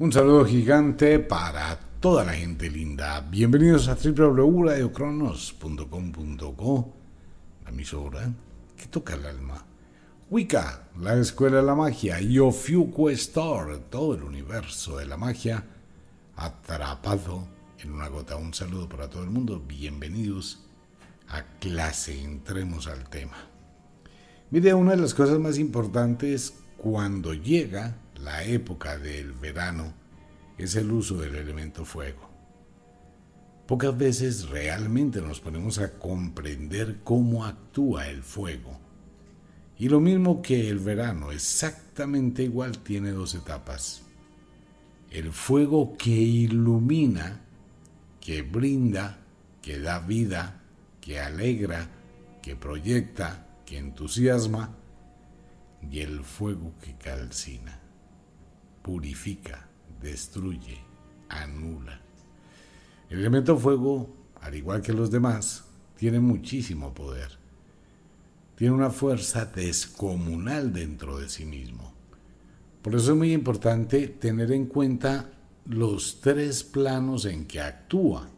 Un saludo gigante para toda la gente linda. Bienvenidos a www.radiocronos.com.co, la emisora que toca el alma. Wicca, la escuela de la magia, y Ofiuco Store, todo el universo de la magia atrapado en una gota. Un saludo para todo el mundo. Bienvenidos a clase. Entremos al tema. Mire, una de las cosas más importantes cuando llega la época del verano es el uso del elemento fuego. Pocas veces realmente nos ponemos a comprender cómo actúa el fuego. Y lo mismo que el verano, exactamente igual, tiene dos etapas. El fuego que ilumina, que brinda, que da vida, que alegra, que proyecta, que entusiasma, y el fuego que calcina purifica, destruye, anula. El elemento fuego, al igual que los demás, tiene muchísimo poder. Tiene una fuerza descomunal dentro de sí mismo. Por eso es muy importante tener en cuenta los tres planos en que actúa.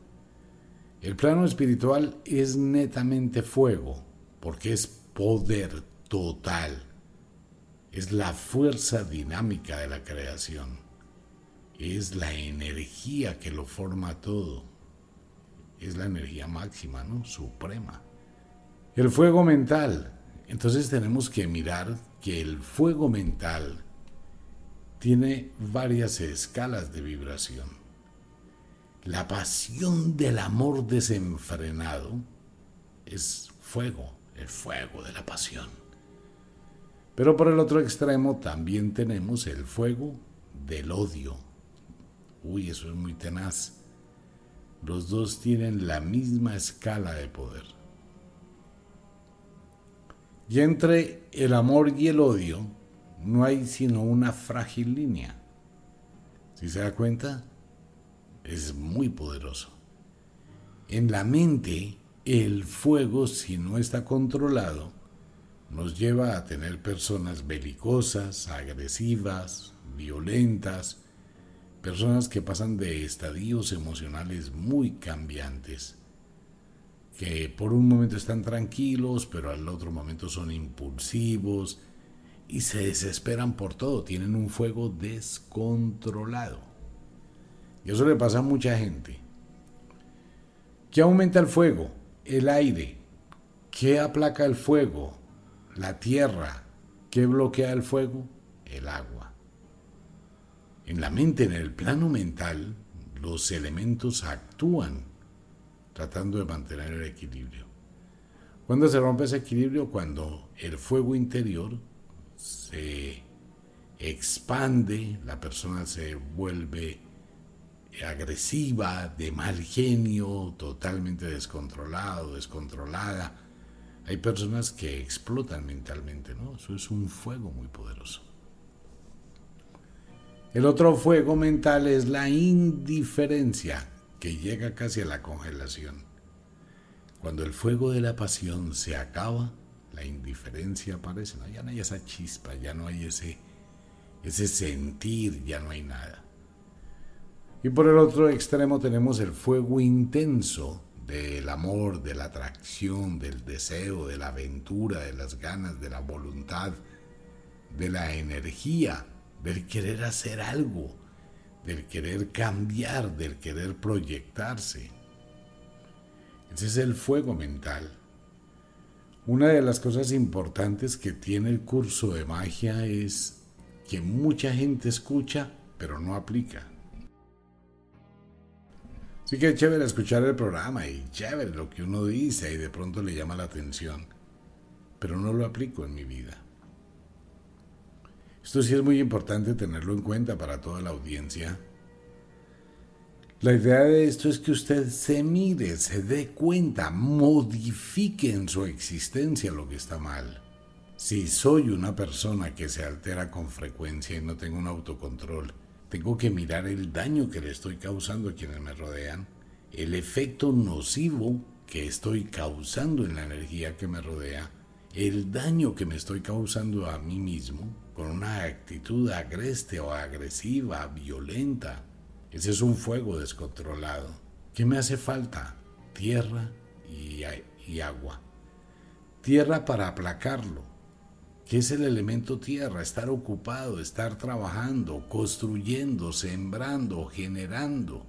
El plano espiritual es netamente fuego, porque es poder total es la fuerza dinámica de la creación, es la energía que lo forma todo, es la energía máxima, ¿no? Suprema. El fuego mental. Entonces tenemos que mirar que el fuego mental tiene varias escalas de vibración. La pasión del amor desenfrenado es fuego, el fuego de la pasión. Pero por el otro extremo también tenemos el fuego del odio. Uy, eso es muy tenaz. Los dos tienen la misma escala de poder. Y entre el amor y el odio no hay sino una frágil línea. Si se da cuenta, es muy poderoso. En la mente, el fuego, si no está controlado, nos lleva a tener personas belicosas, agresivas, violentas, personas que pasan de estadios emocionales muy cambiantes, que por un momento están tranquilos, pero al otro momento son impulsivos y se desesperan por todo, tienen un fuego descontrolado. Y eso le pasa a mucha gente. ¿Qué aumenta el fuego? El aire. ¿Qué aplaca el fuego? La tierra. ¿Qué bloquea el fuego? El agua. En la mente, en el plano mental, los elementos actúan tratando de mantener el equilibrio. ¿Cuándo se rompe ese equilibrio? Cuando el fuego interior se expande, la persona se vuelve agresiva, de mal genio, totalmente descontrolado, descontrolada, hay personas que explotan mentalmente, ¿no? Eso es un fuego muy poderoso. El otro fuego mental es la indiferencia, que llega casi a la congelación. Cuando el fuego de la pasión se acaba, la indiferencia aparece, ¿no? ya no hay esa chispa, ya no hay ese, ese sentir, ya no hay nada. Y por el otro extremo tenemos el fuego intenso, del amor, de la atracción, del deseo, de la aventura, de las ganas, de la voluntad, de la energía, del querer hacer algo, del querer cambiar, del querer proyectarse. Ese es el fuego mental. Una de las cosas importantes que tiene el curso de magia es que mucha gente escucha pero no aplica. Así que es chévere escuchar el programa y chévere lo que uno dice y de pronto le llama la atención, pero no lo aplico en mi vida. Esto sí es muy importante tenerlo en cuenta para toda la audiencia. La idea de esto es que usted se mire, se dé cuenta, modifique en su existencia lo que está mal. Si soy una persona que se altera con frecuencia y no tengo un autocontrol, tengo que mirar el daño que le estoy causando a quienes me rodean, el efecto nocivo que estoy causando en la energía que me rodea el daño que me estoy causando a mí mismo con una actitud agreste o agresiva, violenta. Ese es un fuego descontrolado. ¿Qué me hace falta? Tierra y, y agua. Tierra para aplacarlo. ¿Qué es el elemento tierra? Estar ocupado, estar trabajando, construyendo, sembrando, generando.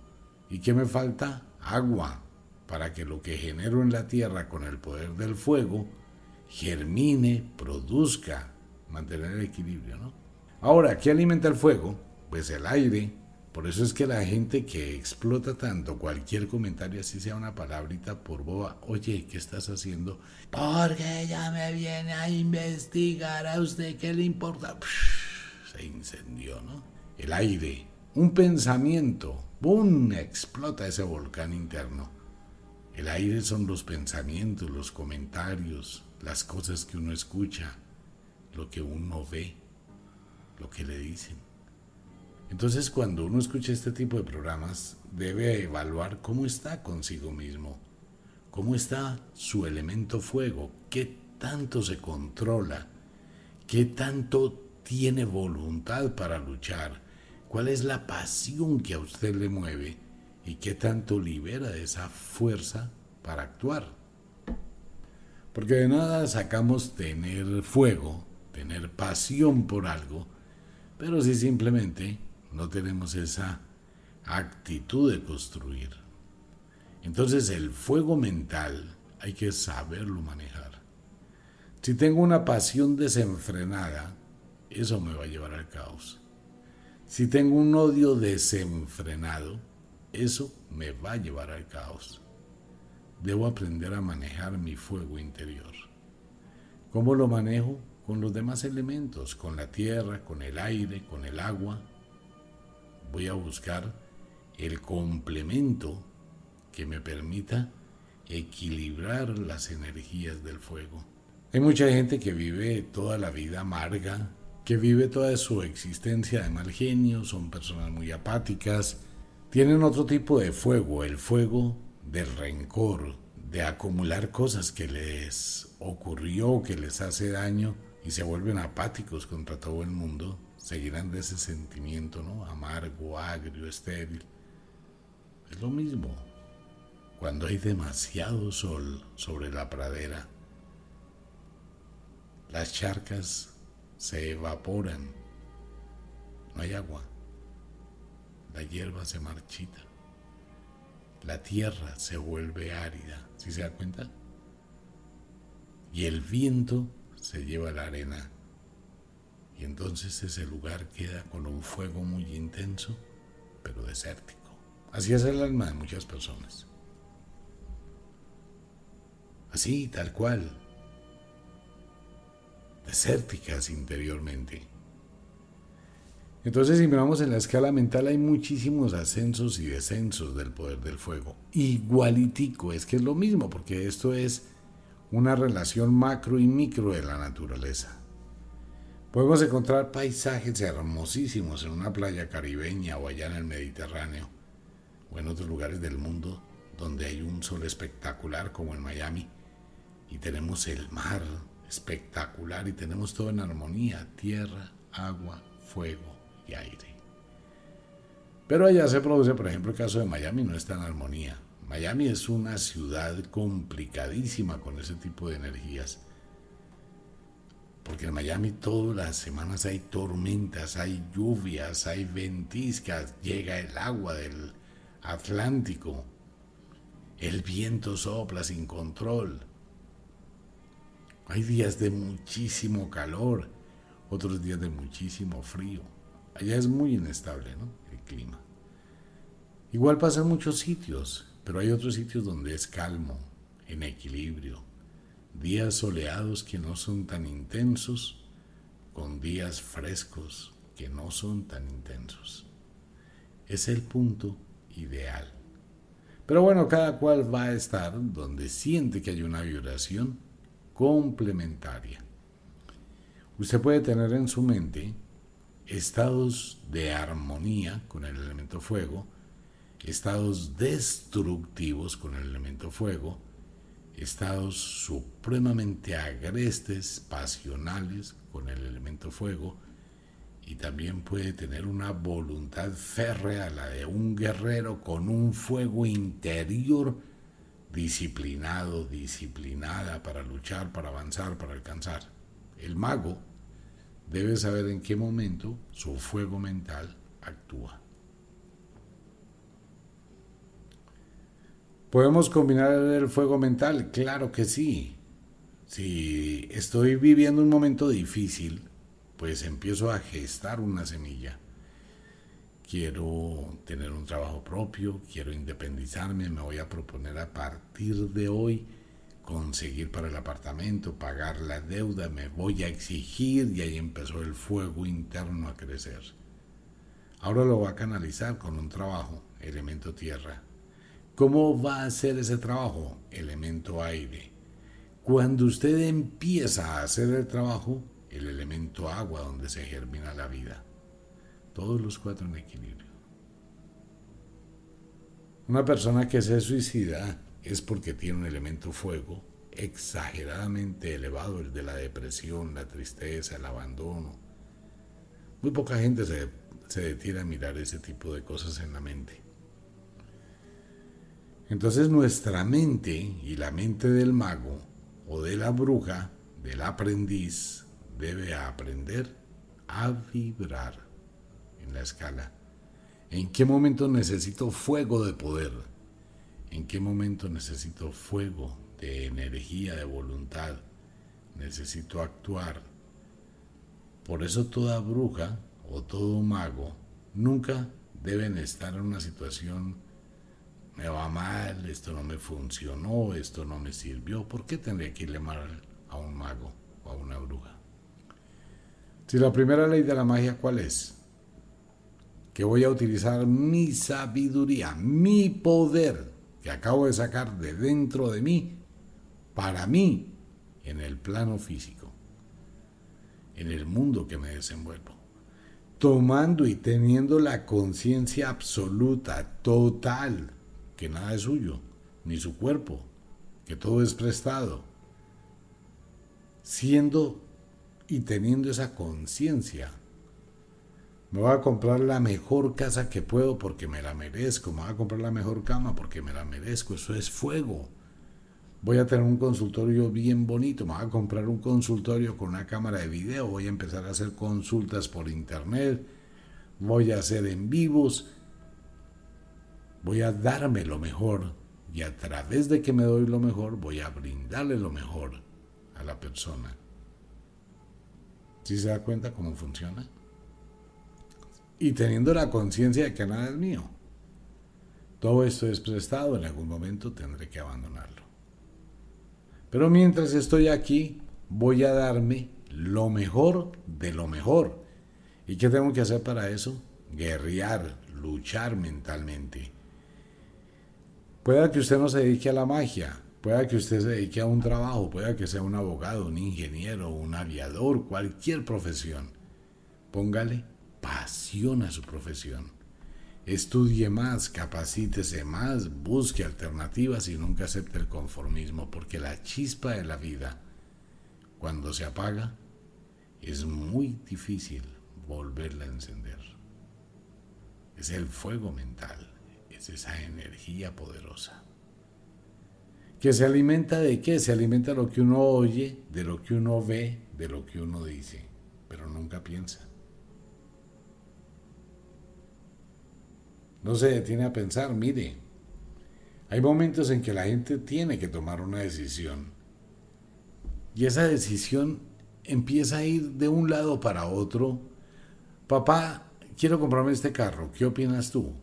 ¿Y qué me falta? Agua, para que lo que genero en la tierra con el poder del fuego germine, produzca, mantener el equilibrio, ¿no? Ahora, ¿qué alimenta el fuego? Pues el aire. Por eso es que la gente que explota tanto cualquier comentario, así sea una palabrita por boba, oye, ¿qué estás haciendo? Porque ella me viene a investigar a usted, ¿qué le importa? se incendió, ¿no? El aire, un pensamiento, ¡bum! explota ese volcán interno. El aire son los pensamientos, los comentarios, las cosas que uno escucha, lo que uno ve, lo que le dicen. Entonces cuando uno escucha este tipo de programas, debe evaluar cómo está consigo mismo, cómo está su elemento fuego, qué tanto se controla, qué tanto tiene voluntad para luchar, cuál es la pasión que a usted le mueve y qué tanto libera de esa fuerza para actuar. Porque de nada sacamos tener fuego, tener pasión por algo, pero si simplemente no tenemos esa actitud de construir. Entonces el fuego mental hay que saberlo manejar. Si tengo una pasión desenfrenada, eso me va a llevar al caos. Si tengo un odio desenfrenado, eso me va a llevar al caos. Debo aprender a manejar mi fuego interior. ¿Cómo lo manejo? Con los demás elementos, con la tierra, con el aire, con el agua. Voy a buscar el complemento que me permita equilibrar las energías del fuego. Hay mucha gente que vive toda la vida amarga, que vive toda su existencia de mal genio, son personas muy apáticas, tienen otro tipo de fuego, el fuego del rencor, de acumular cosas que les ocurrió, que les hace daño y se vuelven apáticos contra todo el mundo, seguirán de ese sentimiento, ¿no? Amargo, agrio, estéril. Es lo mismo cuando hay demasiado sol sobre la pradera. Las charcas se evaporan, no hay agua, la hierba se marchita la tierra se vuelve árida, ¿sí se da cuenta? Y el viento se lleva la arena. Y entonces ese lugar queda con un fuego muy intenso, pero desértico. Así es el alma de muchas personas. Así, tal cual. Desérticas interiormente. Entonces, si miramos en la escala mental, hay muchísimos ascensos y descensos del poder del fuego. Igualitico, es que es lo mismo, porque esto es una relación macro y micro de la naturaleza. Podemos encontrar paisajes hermosísimos en una playa caribeña o allá en el Mediterráneo o en otros lugares del mundo donde hay un sol espectacular como en Miami y tenemos el mar espectacular y tenemos todo en armonía, tierra, agua, fuego y aire. Pero allá se produce, por ejemplo, el caso de Miami no está en armonía. Miami es una ciudad complicadísima con ese tipo de energías. Porque en Miami todas las semanas hay tormentas, hay lluvias, hay ventiscas, llega el agua del Atlántico, el viento sopla sin control. Hay días de muchísimo calor, otros días de muchísimo frío. Allá es muy inestable ¿no? el clima. Igual pasa en muchos sitios, pero hay otros sitios donde es calmo, en equilibrio. Días soleados que no son tan intensos, con días frescos que no son tan intensos. Es el punto ideal. Pero bueno, cada cual va a estar donde siente que hay una vibración complementaria. Usted puede tener en su mente estados de armonía con el elemento fuego, estados destructivos con el elemento fuego estados supremamente agrestes, pasionales con el elemento fuego, y también puede tener una voluntad férrea, la de un guerrero con un fuego interior disciplinado, disciplinada para luchar, para avanzar, para alcanzar. El mago debe saber en qué momento su fuego mental actúa. ¿Podemos combinar el fuego mental? Claro que sí. Si estoy viviendo un momento difícil, pues empiezo a gestar una semilla. Quiero tener un trabajo propio, quiero independizarme, me voy a proponer a partir de hoy conseguir para el apartamento, pagar la deuda, me voy a exigir y ahí empezó el fuego interno a crecer. Ahora lo va a canalizar con un trabajo, elemento tierra. ¿Cómo va a hacer ese trabajo? Elemento aire. Cuando usted empieza a hacer el trabajo, el elemento agua donde se germina la vida. Todos los cuatro en equilibrio. Una persona que se suicida es porque tiene un elemento fuego exageradamente elevado, el de la depresión, la tristeza, el abandono. Muy poca gente se, se detiene a mirar ese tipo de cosas en la mente. Entonces nuestra mente y la mente del mago o de la bruja, del aprendiz, debe aprender a vibrar en la escala. ¿En qué momento necesito fuego de poder? ¿En qué momento necesito fuego de energía, de voluntad? Necesito actuar. Por eso toda bruja o todo mago nunca deben estar en una situación me va mal, esto no me funcionó, esto no me sirvió. ¿Por qué tendría que irle mal a un mago o a una bruja? Si la primera ley de la magia, ¿cuál es? Que voy a utilizar mi sabiduría, mi poder que acabo de sacar de dentro de mí, para mí, en el plano físico, en el mundo que me desenvuelvo. Tomando y teniendo la conciencia absoluta, total, que nada es suyo, ni su cuerpo, que todo es prestado. Siendo y teniendo esa conciencia, me voy a comprar la mejor casa que puedo porque me la merezco, me voy a comprar la mejor cama porque me la merezco, eso es fuego. Voy a tener un consultorio bien bonito, me voy a comprar un consultorio con una cámara de video, voy a empezar a hacer consultas por internet, voy a hacer en vivos, voy a darme lo mejor y a través de que me doy lo mejor voy a brindarle lo mejor a la persona. ¿Sí se da cuenta cómo funciona? Y teniendo la conciencia de que nada es mío. Todo esto es prestado, en algún momento tendré que abandonarlo. Pero mientras estoy aquí, voy a darme lo mejor de lo mejor. ¿Y qué tengo que hacer para eso? Guerrear, luchar mentalmente. Puede que usted no se dedique a la magia, Pueda que usted se dedique a un trabajo, pueda que sea un abogado, un ingeniero, un aviador, cualquier profesión. Póngale pasión a su profesión. Estudie más, capacítese más, busque alternativas y nunca acepte el conformismo, porque la chispa de la vida, cuando se apaga, es muy difícil volverla a encender. Es el fuego mental, es esa energía poderosa que se alimenta de qué? Se alimenta lo que uno oye, de lo que uno ve, de lo que uno dice, pero nunca piensa. No se detiene a pensar, mire, hay momentos en que la gente tiene que tomar una decisión y esa decisión empieza a ir de un lado para otro. Papá, quiero comprarme este carro, ¿qué opinas tú?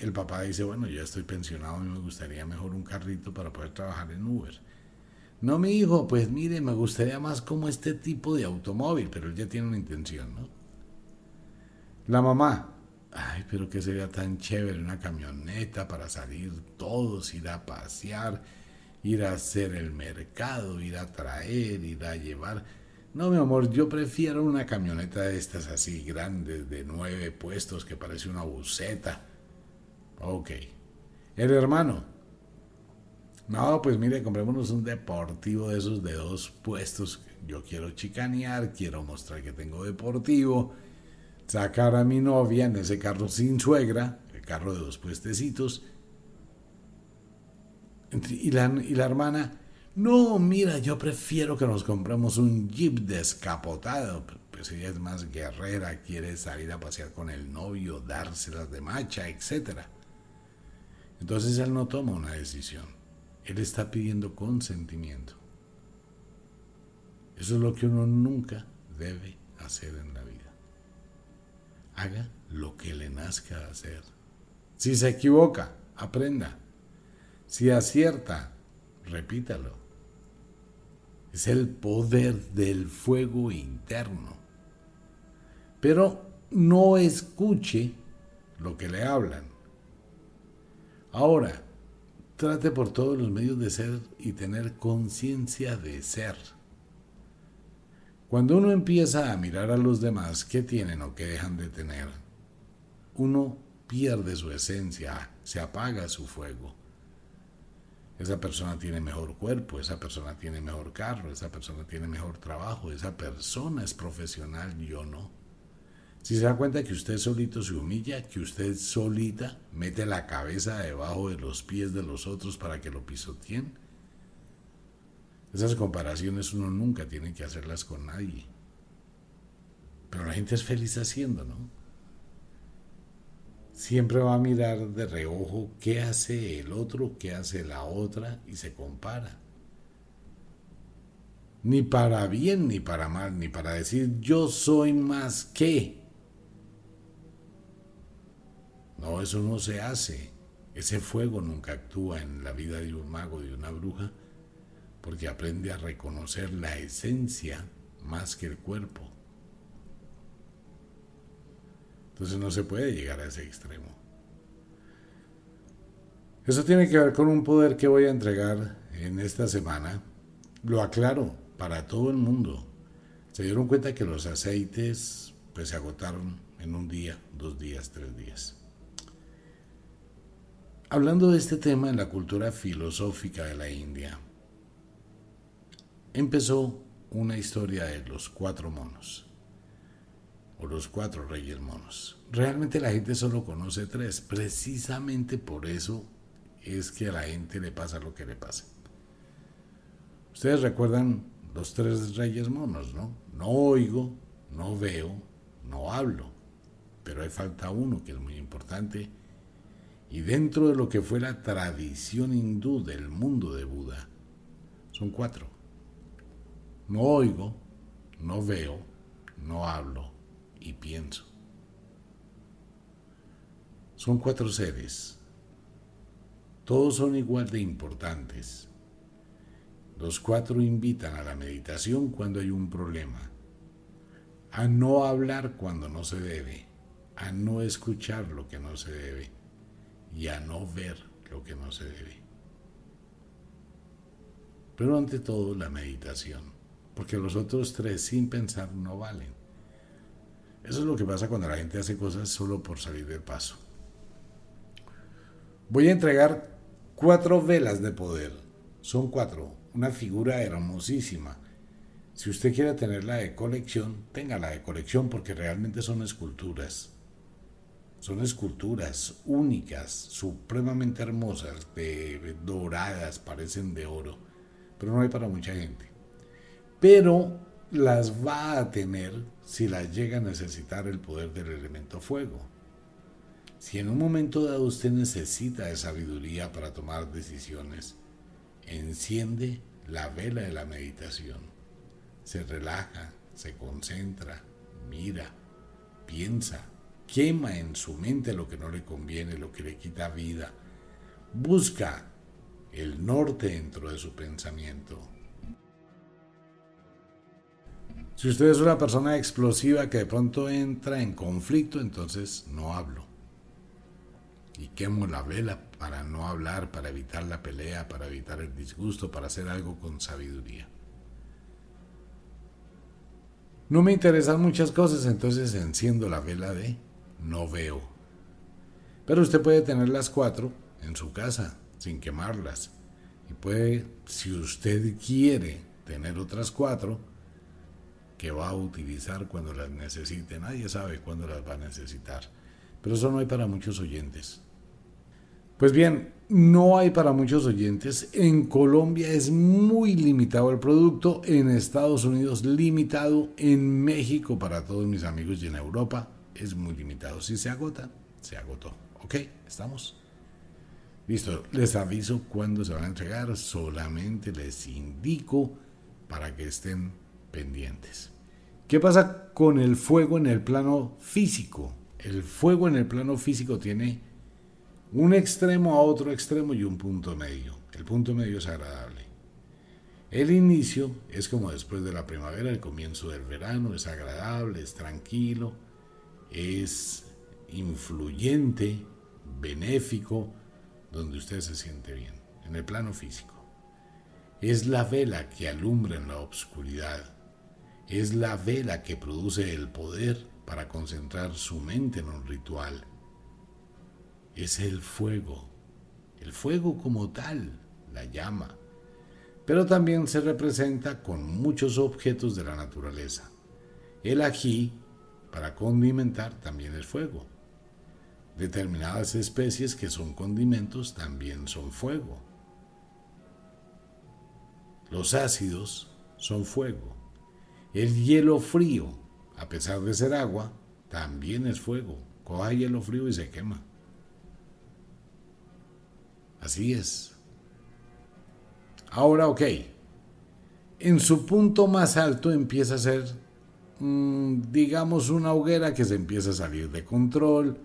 El papá dice, bueno, ya estoy pensionado y me gustaría mejor un carrito para poder trabajar en Uber. No, mi hijo, pues mire, me gustaría más como este tipo de automóvil, pero él ya tiene una intención, ¿no? La mamá, ay, pero que sería tan chévere una camioneta para salir todos, ir a pasear, ir a hacer el mercado, ir a traer, ir a llevar. No, mi amor, yo prefiero una camioneta de estas así grandes, de nueve puestos, que parece una buceta Ok. El hermano. No, pues mire, comprémonos un deportivo de esos de dos puestos. Yo quiero chicanear, quiero mostrar que tengo deportivo, sacar a mi novia en ese carro sin suegra, el carro de dos puestecitos. Y la, y la hermana, no, mira, yo prefiero que nos compremos un jeep descapotado. Pues ella es más guerrera, quiere salir a pasear con el novio, dárselas de macha, etc. Entonces él no toma una decisión. Él está pidiendo consentimiento. Eso es lo que uno nunca debe hacer en la vida. Haga lo que le nazca hacer. Si se equivoca, aprenda. Si acierta, repítalo es el poder del fuego interno. Pero no escuche lo que le hablan. Ahora, trate por todos los medios de ser y tener conciencia de ser. Cuando uno empieza a mirar a los demás qué tienen o qué dejan de tener, uno pierde su esencia, se apaga su fuego esa persona tiene mejor cuerpo, esa persona tiene mejor carro, esa persona tiene mejor trabajo, esa persona es profesional, yo no. Si se da cuenta que usted solito se humilla, que usted solita mete la cabeza debajo de los pies de los otros para que lo pisoteen, esas comparaciones uno nunca tiene que hacerlas con nadie. Pero la gente es feliz haciendo, ¿no? siempre va a mirar de reojo qué hace el otro, qué hace la otra y se compara. Ni para bien ni para mal, ni para decir yo soy más que. No, eso no se hace. Ese fuego nunca actúa en la vida de un mago, de una bruja, porque aprende a reconocer la esencia más que el cuerpo. Entonces no se puede llegar a ese extremo. Eso tiene que ver con un poder que voy a entregar en esta semana. Lo aclaro para todo el mundo. Se dieron cuenta que los aceites pues se agotaron en un día, dos días, tres días. Hablando de este tema en la cultura filosófica de la India, empezó una historia de los cuatro monos o los cuatro reyes monos. Realmente la gente solo conoce tres. Precisamente por eso es que a la gente le pasa lo que le pasa. Ustedes recuerdan los tres reyes monos, ¿no? No oigo, no veo, no hablo. Pero hay falta uno que es muy importante. Y dentro de lo que fue la tradición hindú del mundo de Buda, son cuatro. No oigo, no veo, no hablo y pienso. Son cuatro seres. Todos son igual de importantes. Los cuatro invitan a la meditación cuando hay un problema, a no hablar cuando no se debe, a no escuchar lo que no se debe y a no ver lo que no se debe. Pero ante todo la meditación, porque los otros tres sin pensar no valen. Eso es lo que pasa cuando la gente hace cosas solo por salir del paso. Voy a entregar cuatro velas de poder. Son cuatro. Una figura hermosísima. Si usted quiere tenerla de colección, téngala de colección porque realmente son esculturas. Son esculturas únicas, supremamente hermosas, de, doradas, parecen de oro. Pero no hay para mucha gente. Pero las va a tener si las llega a necesitar el poder del elemento fuego. Si en un momento dado usted necesita de sabiduría para tomar decisiones, enciende la vela de la meditación. Se relaja, se concentra, mira, piensa, quema en su mente lo que no le conviene, lo que le quita vida. Busca el norte dentro de su pensamiento si usted es una persona explosiva que de pronto entra en conflicto, entonces no hablo. Y quemo la vela para no hablar, para evitar la pelea, para evitar el disgusto, para hacer algo con sabiduría. No me interesan muchas cosas, entonces enciendo la vela de no veo. Pero usted puede tener las cuatro en su casa, sin quemarlas, Y puede, si usted quiere tener otras cuatro, que va a utilizar cuando las necesite. Nadie sabe cuándo las va a necesitar. Pero eso no hay para muchos oyentes. Pues bien, no hay para muchos oyentes. En Colombia es muy limitado el producto, en Estados Unidos limitado, en México para todos mis amigos y en Europa es muy limitado. Si se agota, se agotó. ¿Ok? ¿Estamos? Listo, les aviso cuándo se van a entregar, solamente les indico para que estén pendientes. ¿Qué pasa con el fuego en el plano físico? El fuego en el plano físico tiene un extremo a otro extremo y un punto medio. El punto medio es agradable. El inicio es como después de la primavera, el comienzo del verano, es agradable, es tranquilo, es influyente, benéfico, donde usted se siente bien, en el plano físico. Es la vela que alumbra en la oscuridad. Es la vela que produce el poder para concentrar su mente en un ritual. Es el fuego, el fuego como tal, la llama. Pero también se representa con muchos objetos de la naturaleza. El ají, para condimentar, también es fuego. Determinadas especies que son condimentos también son fuego. Los ácidos son fuego. El hielo frío, a pesar de ser agua, también es fuego. Coja hielo frío y se quema. Así es. Ahora, ok. En su punto más alto empieza a ser, digamos, una hoguera que se empieza a salir de control.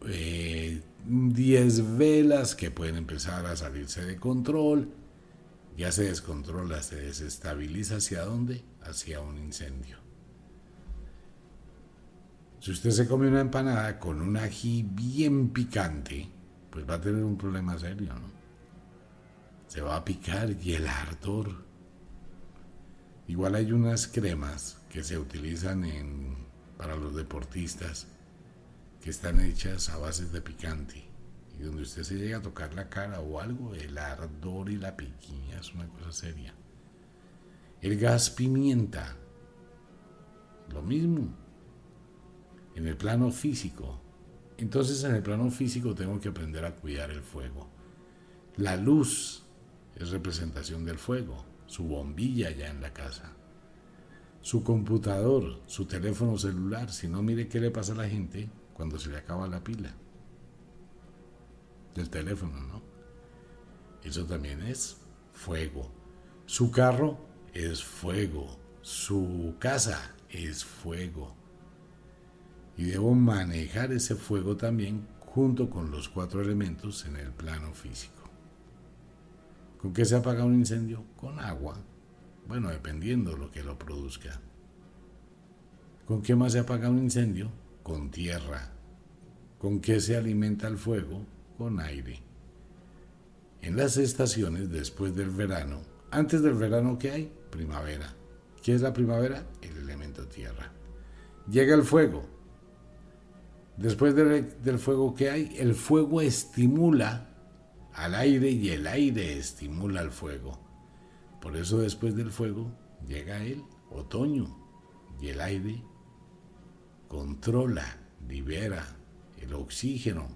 10 eh, velas que pueden empezar a salirse de control ya se descontrola, se desestabiliza hacia dónde? Hacia un incendio. Si usted se come una empanada con un ají bien picante, pues va a tener un problema serio, ¿no? Se va a picar y el ardor. Igual hay unas cremas que se utilizan en, para los deportistas que están hechas a base de picante y donde usted se llega a tocar la cara o algo, el ardor y la piquiña es una cosa seria. El gas pimienta, lo mismo, en el plano físico. Entonces en el plano físico tengo que aprender a cuidar el fuego. La luz es representación del fuego, su bombilla ya en la casa. Su computador, su teléfono celular, si no mire qué le pasa a la gente cuando se le acaba la pila del teléfono, ¿no? Eso también es fuego. Su carro es fuego. Su casa es fuego. Y debo manejar ese fuego también junto con los cuatro elementos en el plano físico. ¿Con qué se apaga un incendio? Con agua. Bueno, dependiendo lo que lo produzca. ¿Con qué más se apaga un incendio? Con tierra. ¿Con qué se alimenta el fuego? con aire. En las estaciones después del verano, antes del verano, ¿qué hay? Primavera. ¿Qué es la primavera? El elemento tierra. Llega el fuego. Después del, fuego, ¿qué hay? El fuego estimula al aire y el aire estimula al fuego. Por eso después del fuego llega el otoño y el aire controla, libera el oxígeno,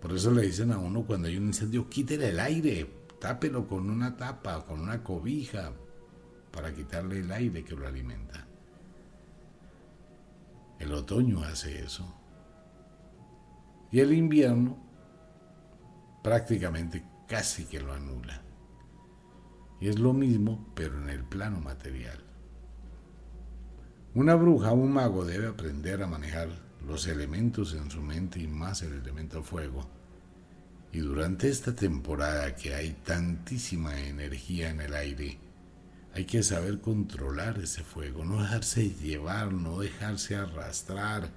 por eso le dicen a uno cuando hay un incendio, quítele el aire, tápelo con una tapa, con una cobija, para quitarle el aire que lo alimenta. El otoño hace eso. Y el invierno prácticamente casi que lo anula. Es lo mismo, pero en el plano material. Una bruja, un mago debe aprender a manejar los elementos en su mente y más el elemento fuego. Y durante esta temporada que hay tantísima energía en el aire, hay que saber controlar ese fuego, no dejarse llevar, no dejarse arrastrar,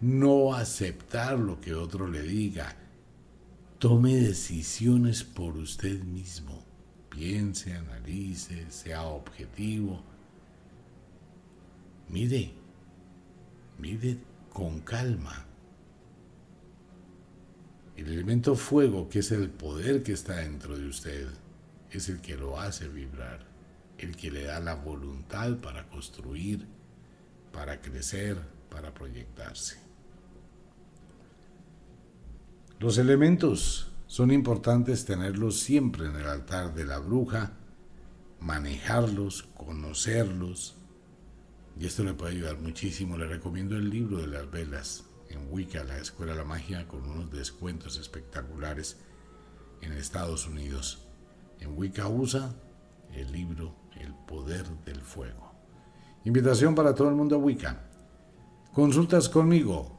no aceptar lo que otro le diga. Tome decisiones por usted mismo. Piense, analice, sea objetivo. Mire, mire con calma. El elemento fuego, que es el poder que está dentro de usted, es el que lo hace vibrar, el que le da la voluntad para construir, para crecer, para proyectarse. Los elementos son importantes tenerlos siempre en el altar de la bruja, manejarlos, conocerlos. Y esto le puede ayudar muchísimo. Le recomiendo el libro de las velas en Wicca, la Escuela de la Magia, con unos descuentos espectaculares en Estados Unidos. En Wicca usa el libro El Poder del Fuego. Invitación para todo el mundo a Wicca. Consultas conmigo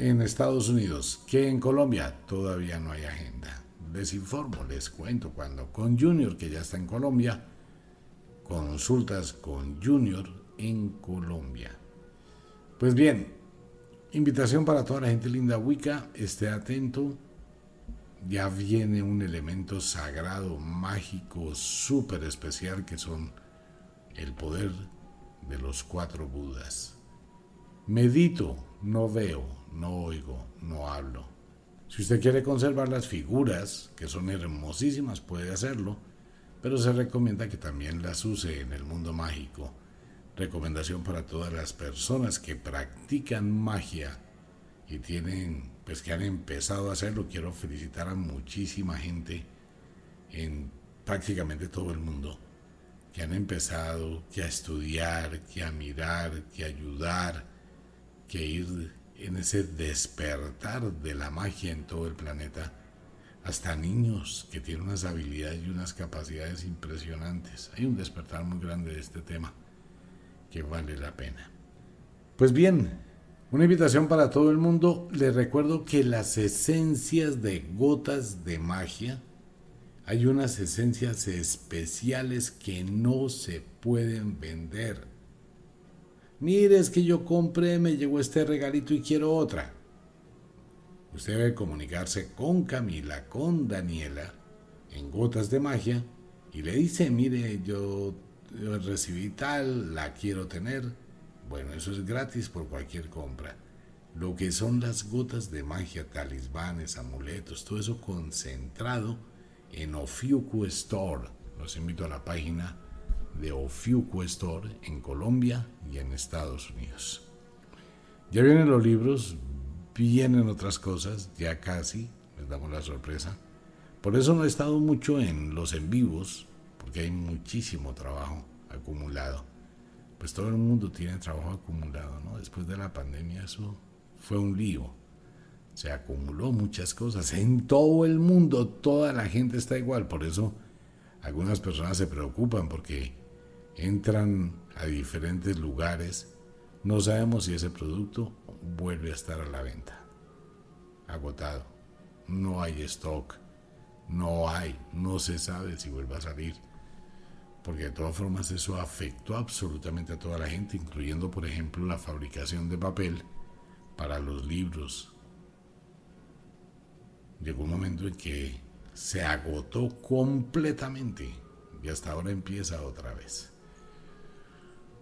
en Estados Unidos, que en Colombia todavía no hay agenda. Les informo, les cuento cuando con Junior, que ya está en Colombia, consultas con Junior en Colombia. Pues bien, invitación para toda la gente linda Wicca, esté atento ya viene un elemento sagrado, mágico, súper especial que son el poder de los cuatro Budas. Medito, no veo, no oigo, no hablo. Si usted quiere conservar las figuras, que son hermosísimas, puede hacerlo, pero se recomienda que también las use en el mundo mágico. Recomendación para todas las personas que practican magia y tienen pues que han empezado a hacerlo. Quiero felicitar a muchísima gente en prácticamente todo el mundo que han empezado que a estudiar, que a mirar, que a ayudar, que ir en ese despertar de la magia en todo el planeta. Hasta niños que tienen unas habilidades y unas capacidades impresionantes. Hay un despertar muy grande de este tema que vale la pena. Pues bien, una invitación para todo el mundo. Les recuerdo que las esencias de gotas de magia, hay unas esencias especiales que no se pueden vender. Mire, es que yo compré, me llegó este regalito y quiero otra. Usted debe comunicarse con Camila, con Daniela, en Gotas de Magia, y le dice, mire, yo recibí tal, la quiero tener bueno, eso es gratis por cualquier compra. Lo que son las gotas de magia, talismanes, amuletos, todo eso concentrado en Ofiuco Store. Los invito a la página de Ofiuco Store en Colombia y en Estados Unidos. Ya vienen los libros, vienen otras cosas, ya casi, les damos la sorpresa. Por eso no he estado mucho en los en vivos, porque hay muchísimo trabajo acumulado pues todo el mundo tiene trabajo acumulado, ¿no? Después de la pandemia eso fue un lío. Se acumuló muchas cosas. En todo el mundo toda la gente está igual. Por eso algunas personas se preocupan porque entran a diferentes lugares. No sabemos si ese producto vuelve a estar a la venta. Agotado. No hay stock. No hay. No se sabe si vuelve a salir porque de todas formas eso afectó absolutamente a toda la gente, incluyendo por ejemplo la fabricación de papel para los libros. Llegó un momento en que se agotó completamente y hasta ahora empieza otra vez.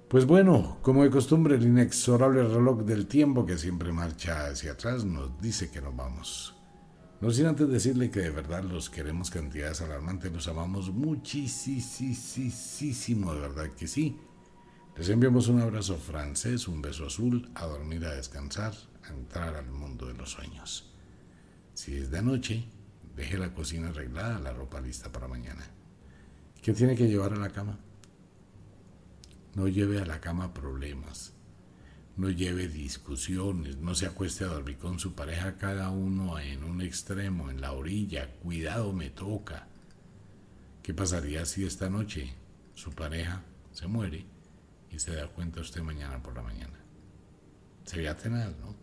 Pues bueno, como de costumbre, el inexorable reloj del tiempo que siempre marcha hacia atrás nos dice que nos vamos. No sin antes decirle que de verdad los queremos cantidades alarmantes, los amamos muchísimo, de verdad que sí. Les enviamos un abrazo francés, un beso azul, a dormir, a descansar, a entrar al mundo de los sueños. Si es de noche, deje la cocina arreglada, la ropa lista para mañana. ¿Qué tiene que llevar a la cama? No lleve a la cama problemas no lleve discusiones, no se acueste a dormir con su pareja cada uno en un extremo, en la orilla, cuidado me toca. ¿Qué pasaría si esta noche su pareja se muere y se da cuenta usted mañana por la mañana? Sería tenaz, ¿no?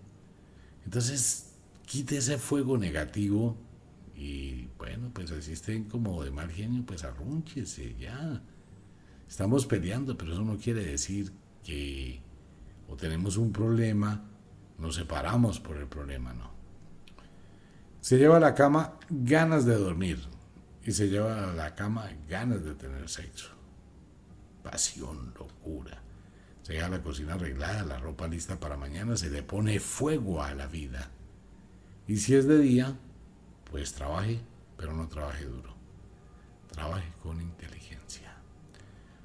Entonces, quite ese fuego negativo y bueno, pues así estén como de mal genio, pues arrúnchese ya. Estamos peleando, pero eso no quiere decir que o tenemos un problema, nos separamos por el problema, no. Se lleva a la cama ganas de dormir y se lleva a la cama ganas de tener sexo. Pasión, locura. Se deja la cocina arreglada, la ropa lista para mañana, se le pone fuego a la vida. Y si es de día, pues trabaje, pero no trabaje duro. trabaje con inteligencia.